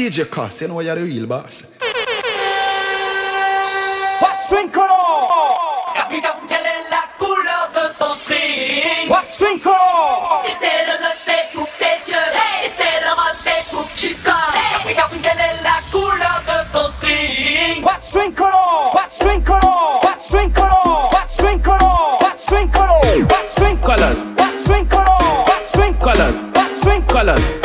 DJ CosS, you know you're the real boss. Wax Twinkle Africa, quelle est la couleur de ton string Wax Twinkle Si c'est le rosé pour tes yeux, hey. si c'est le rosé pour tu corps, hey. Africa, quelle est la couleur de ton string Wax Twinkle Wax Twinkle Wax Twinkle Wax Twinkle Wax Twinkle Wax Twinkle Colors. Wax Twinkle Wax Twinkle Colors. Wax Twinkle Colors. Wax Twinkle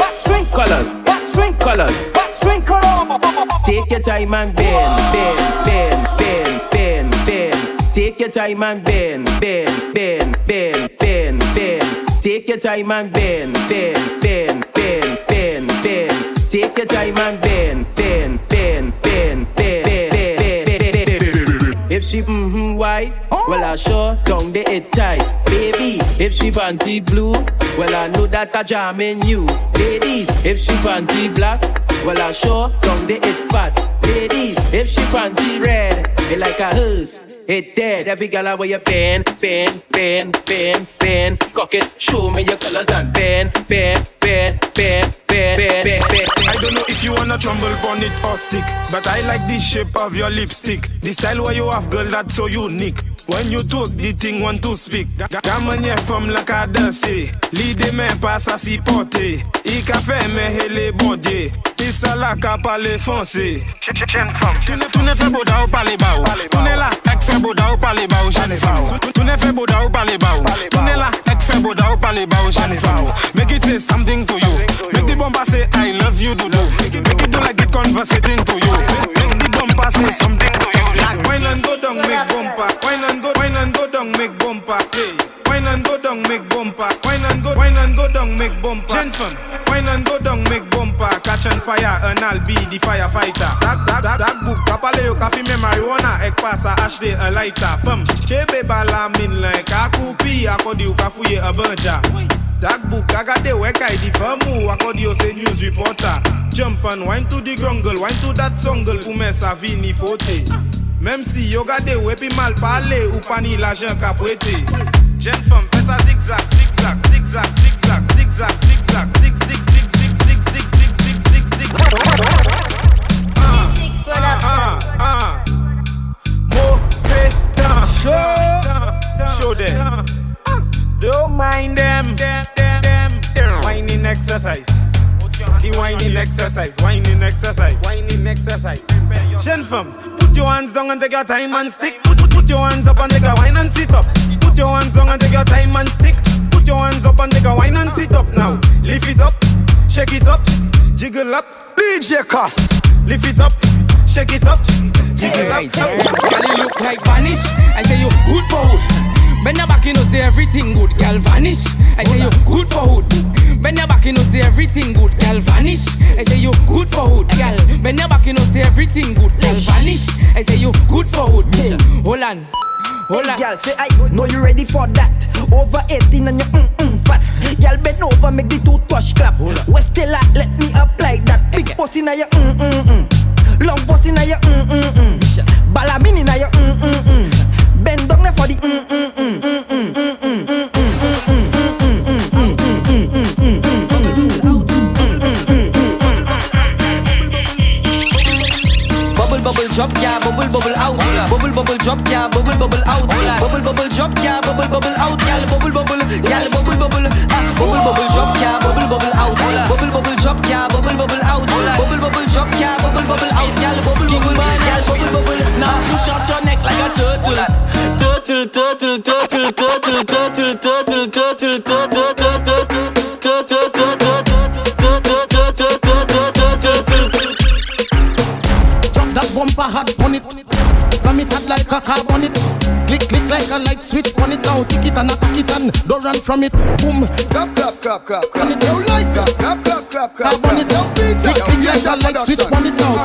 Take your time and bend, bend, bend, bend, bend, bend. Take your time and bend, bend, bend, bend, bend, bend. Take your time and bend, bend, bend, bend, bend, bend. Take your time and bend, bend, bend, bend, bend, bend, bend. If she mm-hmm white, well I sure down the it tight, baby. If she panty blue, well I know that I jam in you, ladies. If she panty black well I sure down the it fat. Ladies, if she panty red, it like a hearse. It dead, every gal I wear your pen, pen, pen, pen, pen. Cock it, show me your colors and pen, pen, pen, pen, pen, pen, pen, pen. I don't know if you wanna trumble on it or stick, but I like the shape of your lipstick. The style where you have, girl, that's so unique. When you talk, the thing want to speak. Gamanye from la cadence, l'idée mais pas ça si porté. I café mais hele bondé. Pisa la ka parler français. Tu ne, tu fais beau d'au parler bas. Tu ne la, ek fais beau d'au parler bas. Jeune femme. Tu, tu ne fais beau d'au parler bas. Tu ne la, ek fais beau d'au parler bas. Jeune femme. Make it say something to you. Make the bumper say I love you do do. Make it, do like it conversating to you. Make the bumper say something to you. Like wine and go down, make bumper. Wine and go, wine and go down, make bumper. Wine and go down, make bumper. Wine and go, wine and go down, make bumper. Gentlemen, Action fire, an albi di firefighter. Dak, dak, dak, dak bouk, ka pale yo ka fime marijuana Ek pasa HD a lighter. Fem, chebe bala min len Ka koupi, akodi yo ka fouye a banja. Dak bouk, ka gade we kay di famou Akodi yo se news reporter. Jump and wine to di grungle Wine to dat songle, ou men sa vini fote. Mem si yo gade we pi mal pale Ou pa ni la jen ka pwete Jen fem, fesa zigzag, zigzag, zigzag, zigzag, zigzag, zigzag, zigzag, zigzag Don't mind them. them, them, them. Whining exercise. The whining exercise, whining exercise, whining exercise. Jeune femme, put your hands down and take your time and stick. Put, put, put your hands up and take a wine and sit up. Put your hands down and take your time and stick. Put your hands up and take a wine and sit up now. Lift it up, shake it up, jiggle up. DJ CosS. Lift it up, shake it up, jiggle up. Girl, you look like vanish. I say you good for hood. Bend your back, you know say everything good. Girl, vanish. I say you good for hood. Bend your back, you know say everything good. Girl, vanish. I say you good for hood. Girl, bend your back, you know say everything good. Girl, vanish. I say you good for hood. Hold on. Hold on. Girl, say I know you ready for that. Over 18 and you mm mm fat. Girl, bend over, make the two touch clap. West like, let me up like that. Big pussy na your mm mm mm. Long pussy na your mm mm mm. Balamini na your mm mm mm. Bend down there for the mm mm mm mm mm mm mm mm mm mm mm mm. Bubble bubble drop, yeah, bubble bubble out. Bubble bubble drop, yeah, bubble bubble out. Bubble bubble drop, yeah, bubble bubble out. Gal bubble bubble, bumper hard on it. Slam it hard like a car on it. Click, click like a light switch on it now. Tick it and attack it and don't run from it. Boom. Clap, clap, clap, clap, clap. On it, like that. Clap, clap, clap, clap, Clap on it. Click, click like a light switch on it now.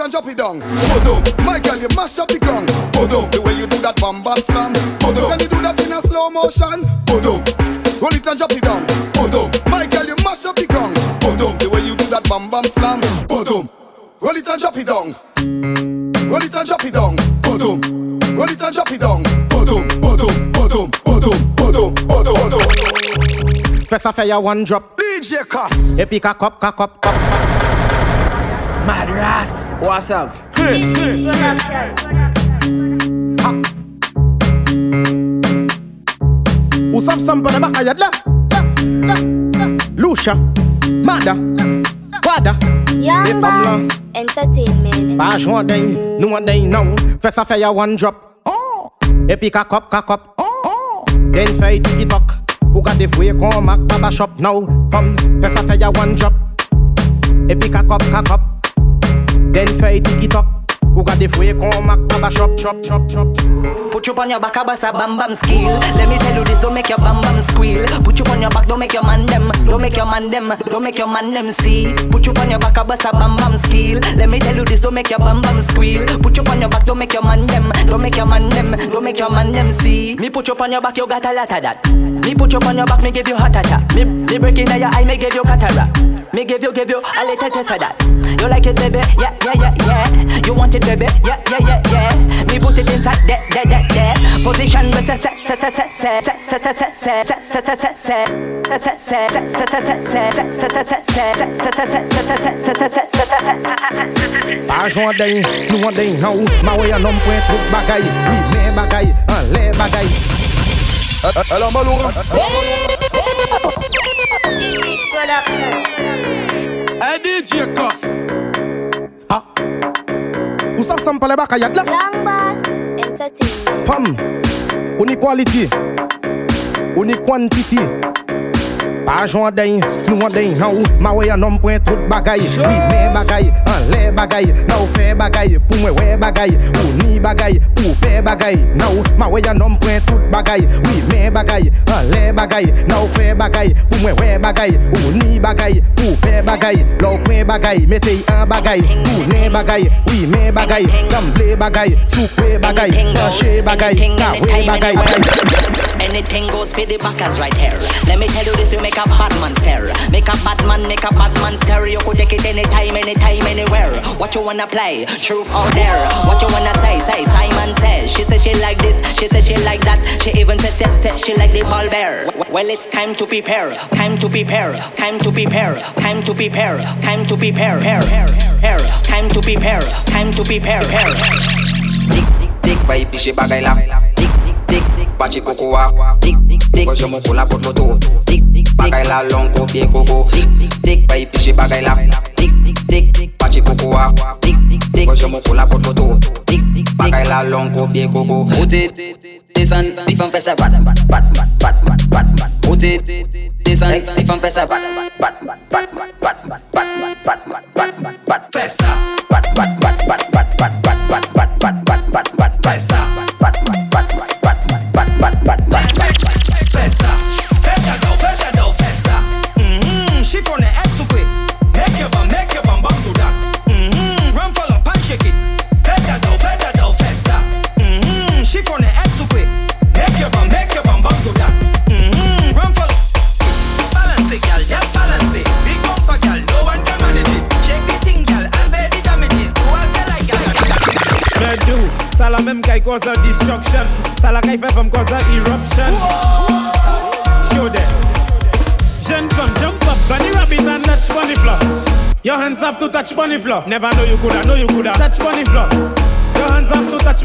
And drop it down. Bodum. My girl, you mash up the ground. Bodum. The way you do that bam bam slam. Bodum. Can you do that in a slow motion? Bodum. Hold it and drop it down. Bodum. My girl, you mash up the ground. Bodum. The way you do that bam bam slam. Bodum. Roll it and drop it down. Roll it and drop it down. Bodum. Roll it and drop it down. Bodum. Bodum. Bodum. Bodum. Bodum. Bodum. Bodum. Press a fire one drop. DJ CosS. Epic a cup, cup, cup, cup. Madras. What's up? This is Usaf sampa na baka Lucia Mada Wada. Young Boss Entertainment. Passion day, no day now First a one drop. Oh. Epic a cup, a cup Oh. Then fair TikTok. Who got the free come back, baba shop now. From first a one drop. Epic a cup, a cup then fait tiki talk. Ou gade fouye kon mak baba shop, shop, shop, shop. Put you on your back, bust a bam bam skill. Let me tell you this, don't make your bam bam squeal. Put you on your back, don't make your man them, don't make your man them, don't make your man them see. Put you on your back, bust a bam bam skill. Let me tell you this, don't make your bam bam squeal. Put you on your back, don't make your man them, don't make your man them, don't make your man them see. Me put you on your back, you got a lot of that. Me put you on your back, me give you heart attack. Me, me break in your eye, me give you cataract. Me give you, give you a little taste of that. You like it, baby? Yeah, yeah, yeah, yeah. You want it, baby? Yeah, yeah, yeah, yeah. Me put it inside that, that, that, that. Position with set, set, set, set, set, set, set, set, set, set, set, set, set, set, set, set, set, day, you want day now. Mawe ya nompwe tuk bagay, we me bagay, ale bagay. Alam balur. Edie Jacobs. Ah, Up. Hey DJ CosS. Ha. Usap sampale baka Entertainment. Pam. Uni quality. Uni quantity. Pa jwa den, nou an den an ou Ma wey an om pwen tout bagay. Li men bagay, an le bagay Na ou fe bagay, pou mwen we bagay Ou ni bagay, pou pe bagay. Na ou, ma wey an om pwen tout bagay. Li men bagay, an le bagay Na ou fe bagay, pou mwen we bagay Ou ni bagay, pou pe bagay. La ou pwen bagay, metey an bagay Ou ne bagay, li men bagay Kamble bagay, soupe bagay Anche bagay, kawe bagay. Anything goes for the backers right here. Let me tell you this, you make a bad man stare. Make a bad man, make a bad man stare. You could take it anytime, anytime, anywhere. What you wanna play? Truth out there. What you wanna say? Say Simon says. She says she like this, she says she like that. She even said, said, said she like the ball bear. Well, it's time to prepare, time to prepare, time to prepare, time to prepare, time to prepare, hair, hair, hair, time to prepare, time to prepare, hair. Tik tik tik bay piche bagay la Tik tik tik tik bachi koko wa Tik tik tik ko jomo kola pot moto Tik bagay la long ko pie koko Tik tik tik bay piche bagay la Tik tik bachi koko wa Tik tik tik ko jomo kola pot moto Tik bagay la long ko pie koko Put it this and if I'm fessa bat bat bat bat bat bat bat bat Put it this and if I'm fessa bat bat bat bat bat bat bat bat bat bat bat bat bat fessa bat bat la même qui cause a destruction. Ça la qui fait femme cause a eruption. Show them. Jeune femme, jump up, bunny rabbit and touch bunny floor. Your hands have to touch bunny floor. Never know you coulda, know you coulda touch bunny floor. Your hands have to touch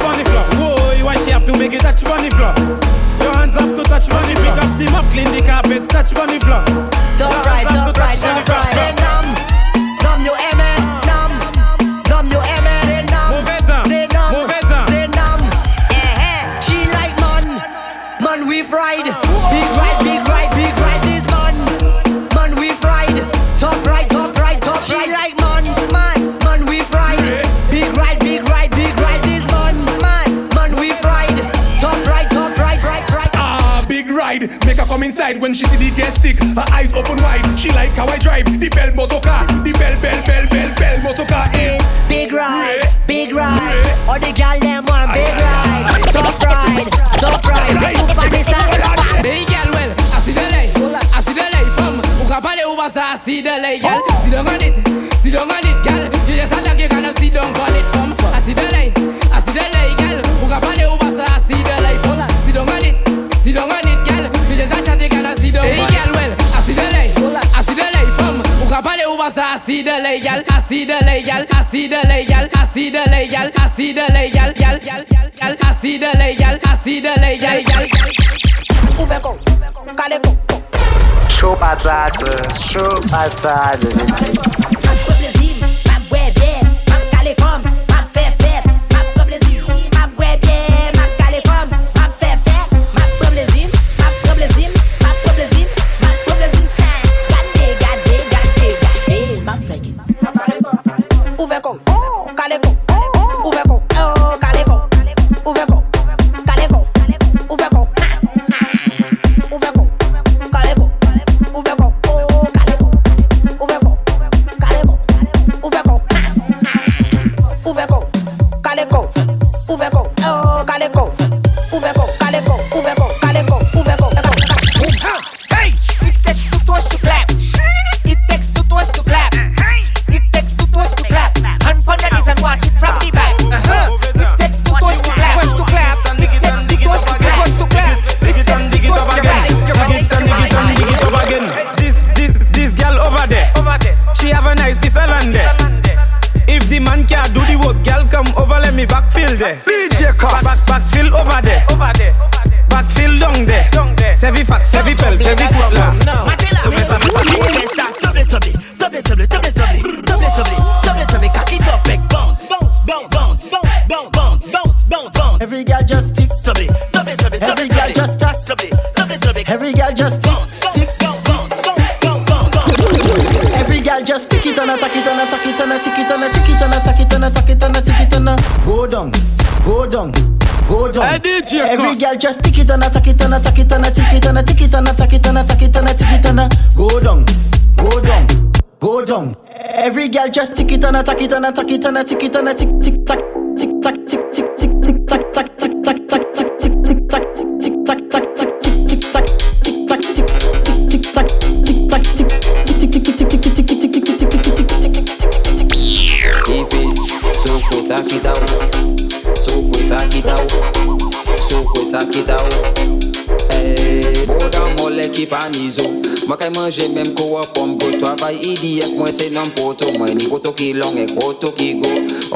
inside when she see the gas stick. Her eyes open wide. She like how I drive the bell motor car. The bell, bell, bell, bell, bell motor car is Big ride, big ride. All the gal them want big ride. Top ride, top ride. Hook on the side. Big girl, well, I see the light, I see the light from Ou ka pale ou basta, I see the light, girl Sit down on it, sit down on it, see the legal, I see the legal, I see the legal, I see the legal, I see the legal, gal, gal, gal, I see the legal, I see the legal, gal. Ubeco, Caleco. Chupa zaza, chupa zaza. Backfill there. DJ Back, back, backfill over there. Over there. Backfill down there. Down there. Sevi fax, sevi pel, sevi kutla. So me sa me sa me. Double tubby, double tubby, double tubby, double tubby, double tubby, cock it up, make bounce, bounce, bounce, bounce, bounce, bounce, bounce, bounce, bounce. Every girl just tick tubby, double tubby, Every girl just tack tubby, double tubby. Every girl just down. Go down. Hey, DJ Every CosS. girl just tick it and a tack it and a tack it and a tick it and a tick it and a tack it and a it and a tick it and go down, go down, go down. Every girl just tick it and a tack it and a it and a tick it and tick tick tack tick tack tick manje menm ko wapom go. Travay idi ek mwen se nan poto. Mwen ni poto ki long ek poto ki go.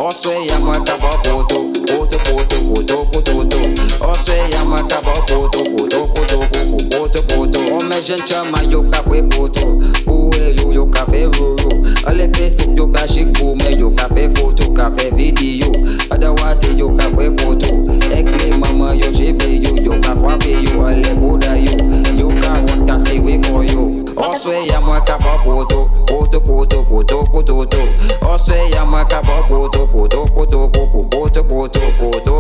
Oswe ya mwen taba poto. Poto poto poto poto poto. Oswe ya mwen taba poto. Poto poto poto poto poto. Oh, Ome jen chama yo ka kwe poto. Ouwe yo yo ka fe roro. Ale Facebook yo ka shik koume Yo ka fe foto ka fe video. Adawa yo ka pwe poto. Osweya mwaka ba poto, poto poto poto poto poto. Osweya mwaka ba poto, poto poto poto poto poto poto.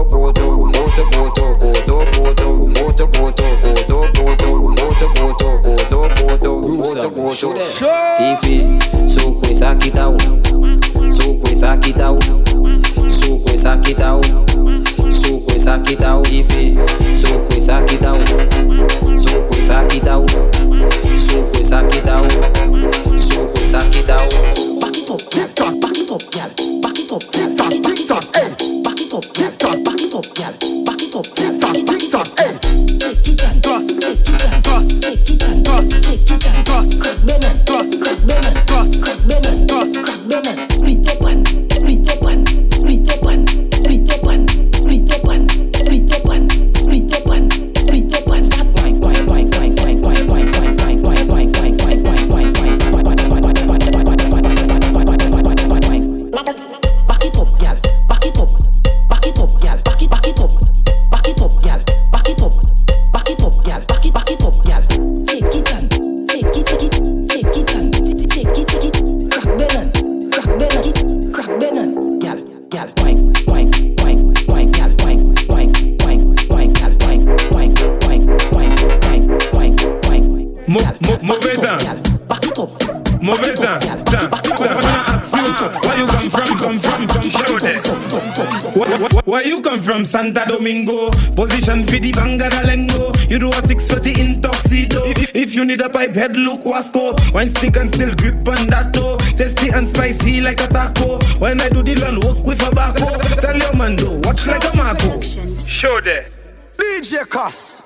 Oh. Mauvais temps. Mauvais temps. Temps. Where you come from? Come from? Come show them. Where- where- Where you come from? Santa Domingo. Position for the Bangadalengo. You do a 640 in tuxedo. If, if you need a pipe head, look Wasco. Wine stick and still grip on that toe. Tasty and spicy like a taco. When I do the land work with a baco. Tell your man do watch like a Marco. Show them. DJ CosS.